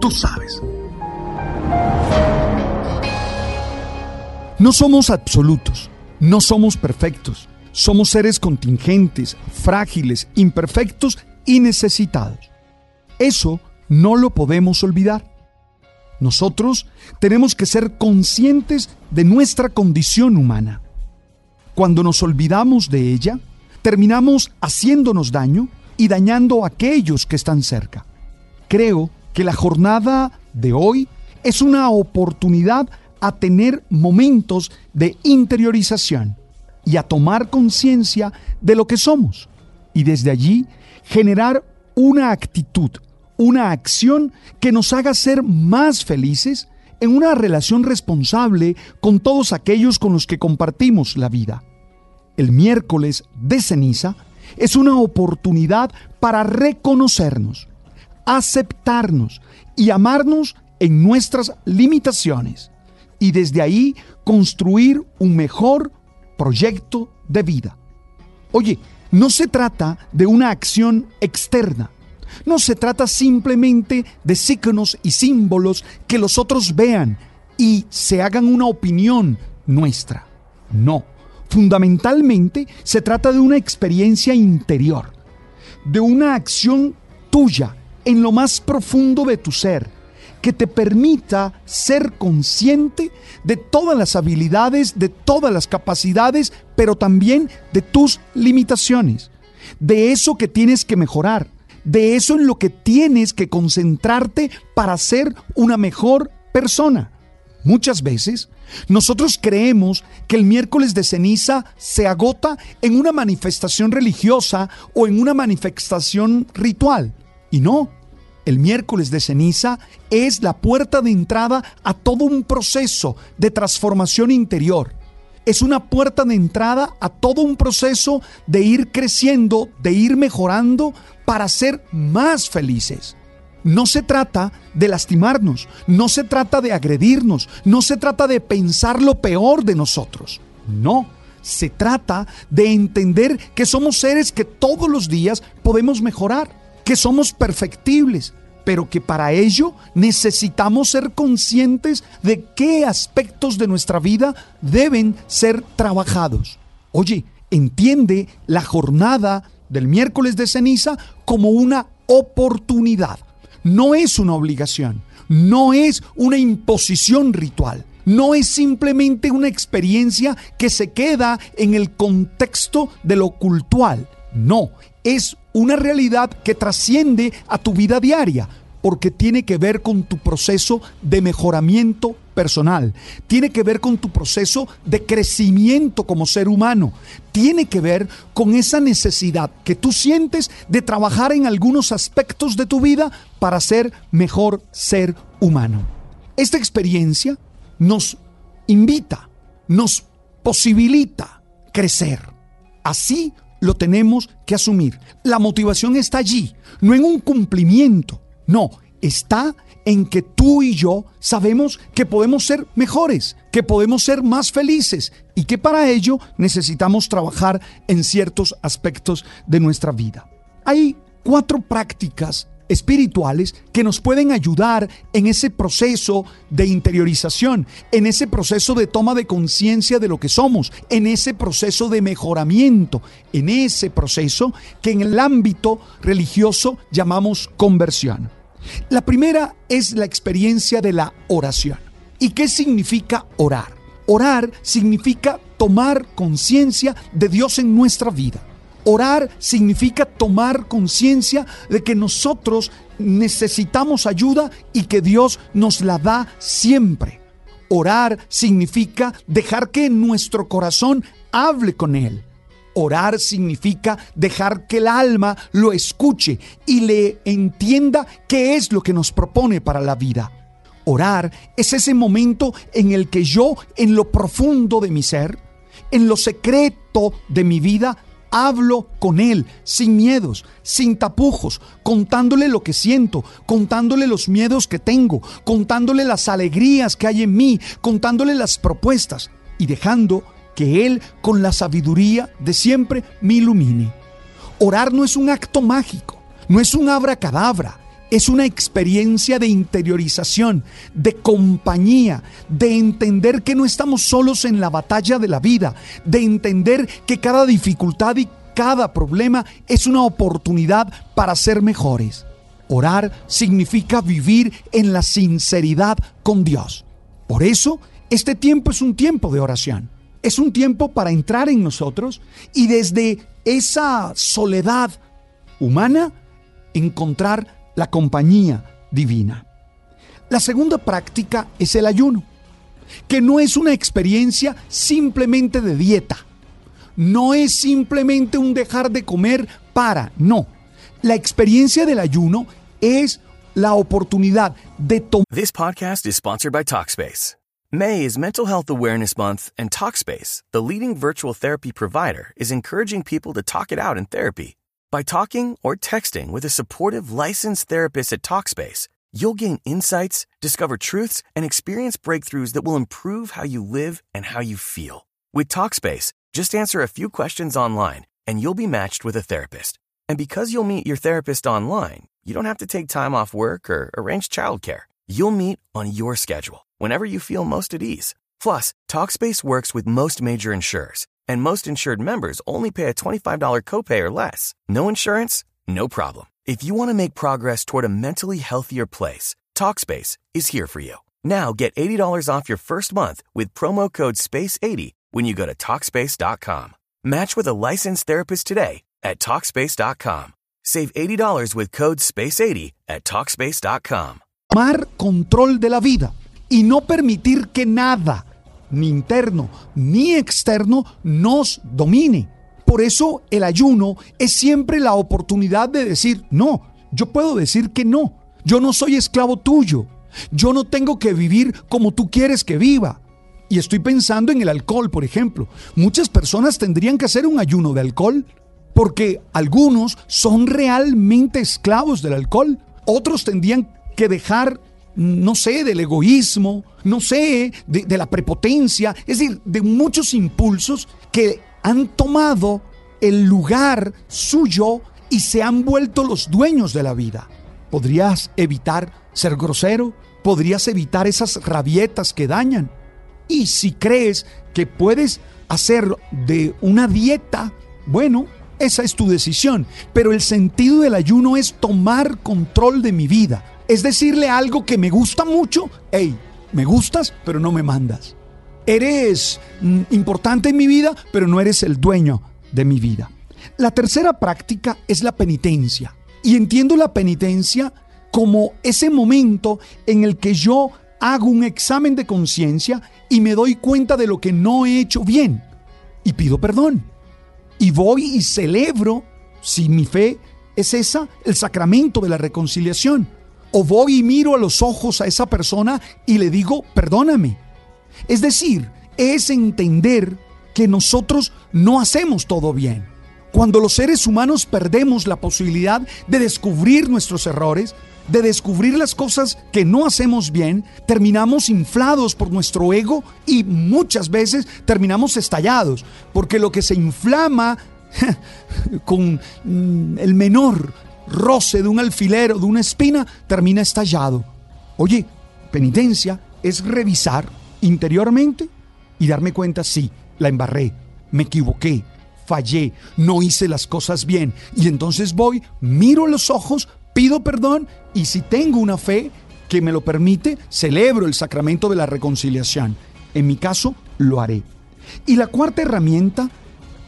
Tú sabes. No somos absolutos, no somos perfectos, somos seres contingentes, frágiles, imperfectos y necesitados. Eso no lo podemos olvidar. Nosotros tenemos que ser conscientes de nuestra condición humana. Cuando nos olvidamos de ella, terminamos haciéndonos daño y dañando a aquellos que están cerca. Creo que la jornada de hoy es una oportunidad a tener momentos de interiorización y a tomar conciencia de lo que somos y desde allí generar una actitud, una acción que nos haga ser más felices en una relación responsable con todos aquellos con los que compartimos la vida. El miércoles de ceniza es una oportunidad para reconocernos, aceptarnos y amarnos en nuestras limitaciones y desde ahí construir un mejor proyecto de vida. Oye, no se trata de una acción externa. No se trata simplemente de signos y símbolos que los otros vean y se hagan una opinión nuestra. No, fundamentalmente se trata de una experiencia interior, de una acción tuya en lo más profundo de tu ser que te permita ser consciente de todas las habilidades, de todas las capacidades, pero también de tus limitaciones, de eso que tienes que mejorar, de eso en lo que tienes que concentrarte para ser una mejor persona. Muchas veces nosotros creemos que el miércoles de ceniza se agota en una manifestación religiosa o en una manifestación ritual. Y no, el miércoles de ceniza es la puerta de entrada a todo un proceso de transformación interior. Es una puerta de entrada a todo un proceso de ir creciendo, de ir mejorando para ser más felices. No se trata de lastimarnos, no se trata de agredirnos, no se trata de pensar lo peor de nosotros. No, se trata de entender que somos seres que todos los días podemos mejorar que somos perfectibles, pero que para ello necesitamos ser conscientes de qué aspectos de nuestra vida deben ser trabajados. Oye, entiende la jornada del miércoles de ceniza como una oportunidad. No es una obligación, no es una imposición ritual, no es simplemente una experiencia que se queda en el contexto de lo cultual. No, es una realidad que trasciende a tu vida diaria, porque tiene que ver con tu proceso de mejoramiento personal, tiene que ver con tu proceso de crecimiento como ser humano, tiene que ver con esa necesidad que tú sientes de trabajar en algunos aspectos de tu vida para ser mejor ser humano. Esta experiencia nos invita, nos posibilita crecer. Así lo tenemos que asumir. La motivación está allí, no en un cumplimiento, no, está en que tú y yo sabemos que podemos ser mejores, que podemos ser más felices y que para ello necesitamos trabajar en ciertos aspectos de nuestra vida. Hay cuatro prácticas espirituales que nos pueden ayudar en ese proceso de interiorización, en ese proceso de toma de conciencia de lo que somos, en ese proceso de mejoramiento, en ese proceso que en el ámbito religioso llamamos conversión. La primera es la experiencia de la oración. ¿Y qué significa orar? Orar significa tomar conciencia de Dios en nuestra vida. Orar significa tomar conciencia de que nosotros necesitamos ayuda y que Dios nos la da siempre. Orar significa dejar que nuestro corazón hable con Él. Orar significa dejar que el alma lo escuche y le entienda qué es lo que nos propone para la vida. Orar es ese momento en el que yo, en lo profundo de mi ser, en lo secreto de mi vida, hablo con Él sin miedos, sin tapujos, contándole lo que siento, contándole los miedos que tengo, contándole las alegrías que hay en mí, contándole las propuestas y dejando que Él con la sabiduría de siempre me ilumine. Orar no es un acto mágico, no es un abracadabra, es una experiencia de interiorización, de compañía, de entender que no estamos solos en la batalla de la vida, de entender que cada dificultad y cada problema es una oportunidad para ser mejores. Orar significa vivir en la sinceridad con Dios. Por eso, este tiempo es un tiempo de oración. Es un tiempo para entrar en nosotros y desde esa soledad humana encontrar la compañía divina. La segunda práctica es el ayuno, que no es una experiencia simplemente de dieta, no es simplemente un dejar de comer para, no. La experiencia del ayuno es la oportunidad de tomar. This podcast is sponsored by Talkspace. May is Mental Health Awareness Month, and Talkspace, the leading virtual therapy provider, is encouraging people to talk it out in therapy. By talking or texting with a supportive licensed therapist at Talkspace, you'll gain insights, discover truths, and experience breakthroughs that will improve how you live and how you feel. With Talkspace, just answer a few questions online and you'll be matched with a therapist. And because you'll meet your therapist online, you don't have to take time off work or arrange childcare. You'll meet on your schedule, whenever you feel most at ease. Plus, Talkspace works with most major insurers and most insured members only pay a $25 copay or less. No insurance? No problem. If you want to make progress toward a mentally healthier place, TalkSpace is here for you. Now get $80 off your first month with promo code SPACE80 when you go to TalkSpace.com. Match with a licensed therapist today at TalkSpace.com. Save $80 with code SPACE80 at TalkSpace.com. Tomar control de la vida y no permitir que nada ni interno ni externo nos domine. Por eso el ayuno es siempre la oportunidad de decir, no, yo puedo decir que no, yo no soy esclavo tuyo, yo no tengo que vivir como tú quieres que viva. Y estoy pensando en el alcohol, por ejemplo. Muchas personas tendrían que hacer un ayuno de alcohol porque algunos son realmente esclavos del alcohol. Otros tendrían que dejar no sé, del egoísmo, no sé, de, la prepotencia, es decir, de muchos impulsos que han tomado el lugar suyo y se han vuelto los dueños de la vida. ¿Podrías evitar ser grosero? ¿Podrías evitar esas rabietas que dañan? Y si crees que puedes hacer de una dieta, bueno, esa es tu decisión. Pero el sentido del ayuno es tomar control de mi vida es decirle algo que me gusta mucho, hey, me gustas, pero no me mandas. Eres mm, importante en mi vida, pero no eres el dueño de mi vida. La tercera práctica es la penitencia. Y entiendo la penitencia como ese momento en el que yo hago un examen de conciencia y me doy cuenta de lo que no he hecho bien y pido perdón. Y voy y celebro, si mi fe es esa, el sacramento de la reconciliación o voy y miro a los ojos a esa persona y le digo, perdóname. Es decir, es entender que nosotros no hacemos todo bien. Cuando los seres humanos perdemos la posibilidad de descubrir nuestros errores, de descubrir las cosas que no hacemos bien, terminamos inflados por nuestro ego y muchas veces terminamos estallados, porque lo que se inflama con mm, el menor roce de un alfilero, de una espina, termina estallado. Oye, penitencia es revisar interiormente y darme cuenta, sí, la embarré, me equivoqué, fallé, no hice las cosas bien. Y entonces voy, miro los ojos, pido perdón y si tengo una fe que me lo permite, celebro el sacramento de la reconciliación. En mi caso, lo haré. Y la cuarta herramienta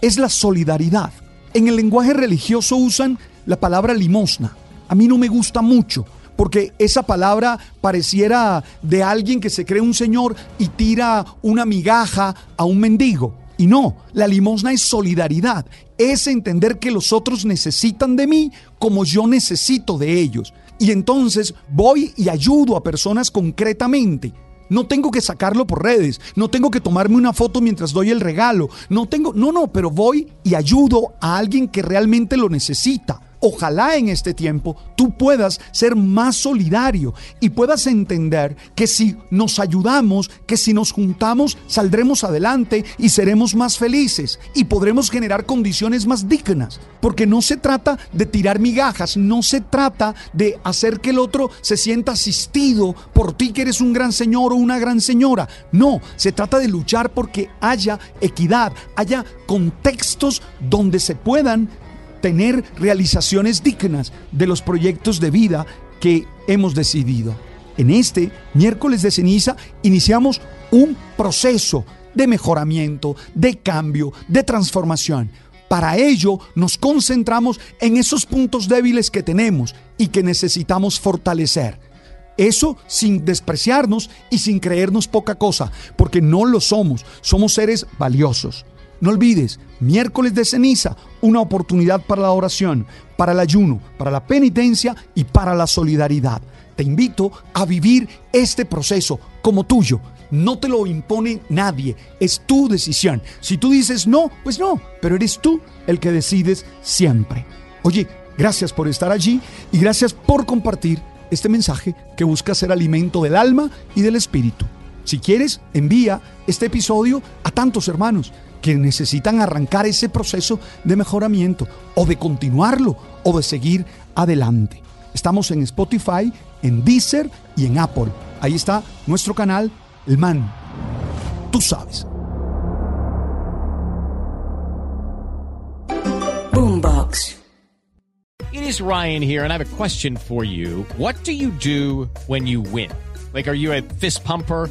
es la solidaridad. En el lenguaje religioso usan la palabra limosna. A mí no me gusta mucho porque esa palabra pareciera de alguien que se cree un señor y tira una migaja a un mendigo. Y no, la limosna es solidaridad, es entender que los otros necesitan de mí como yo necesito de ellos. Y entonces voy y ayudo a personas concretamente. No tengo que sacarlo por redes, no tengo que tomarme una foto mientras doy el regalo, no tengo, no, no, pero voy y ayudo a alguien que realmente lo necesita. Ojalá en este tiempo tú puedas ser más solidario y puedas entender que si nos ayudamos, que si nos juntamos, saldremos adelante y seremos más felices y podremos generar condiciones más dignas. Porque no se trata de tirar migajas, no se trata de hacer que el otro se sienta asistido por ti que eres un gran señor o una gran señora. No, se trata de luchar porque haya equidad, haya contextos donde se puedan tener realizaciones dignas de los proyectos de vida que hemos decidido. En este miércoles de ceniza iniciamos un proceso de mejoramiento, de cambio, de transformación. Para ello nos concentramos en esos puntos débiles que tenemos y que necesitamos fortalecer. Eso sin despreciarnos y sin creernos poca cosa, porque no lo somos, somos seres valiosos. No olvides, miércoles de ceniza, una oportunidad para la oración, para el ayuno, para la penitencia y para la solidaridad. Te invito a vivir este proceso como tuyo. No te lo impone nadie, es tu decisión. Si tú dices no, pues no, pero eres tú el que decides siempre. Oye, gracias por estar allí y gracias por compartir este mensaje que busca ser alimento del alma y del espíritu. Si quieres, envía este episodio a tantos hermanos que necesitan arrancar ese proceso de mejoramiento o de continuarlo o de seguir adelante. Estamos en Spotify, en Deezer y en Apple. Ahí está nuestro canal, El Man. Tú sabes. Boombox. It is Ryan here, and I have a question for you. What do you do when you win? Like, are you a fist pumper?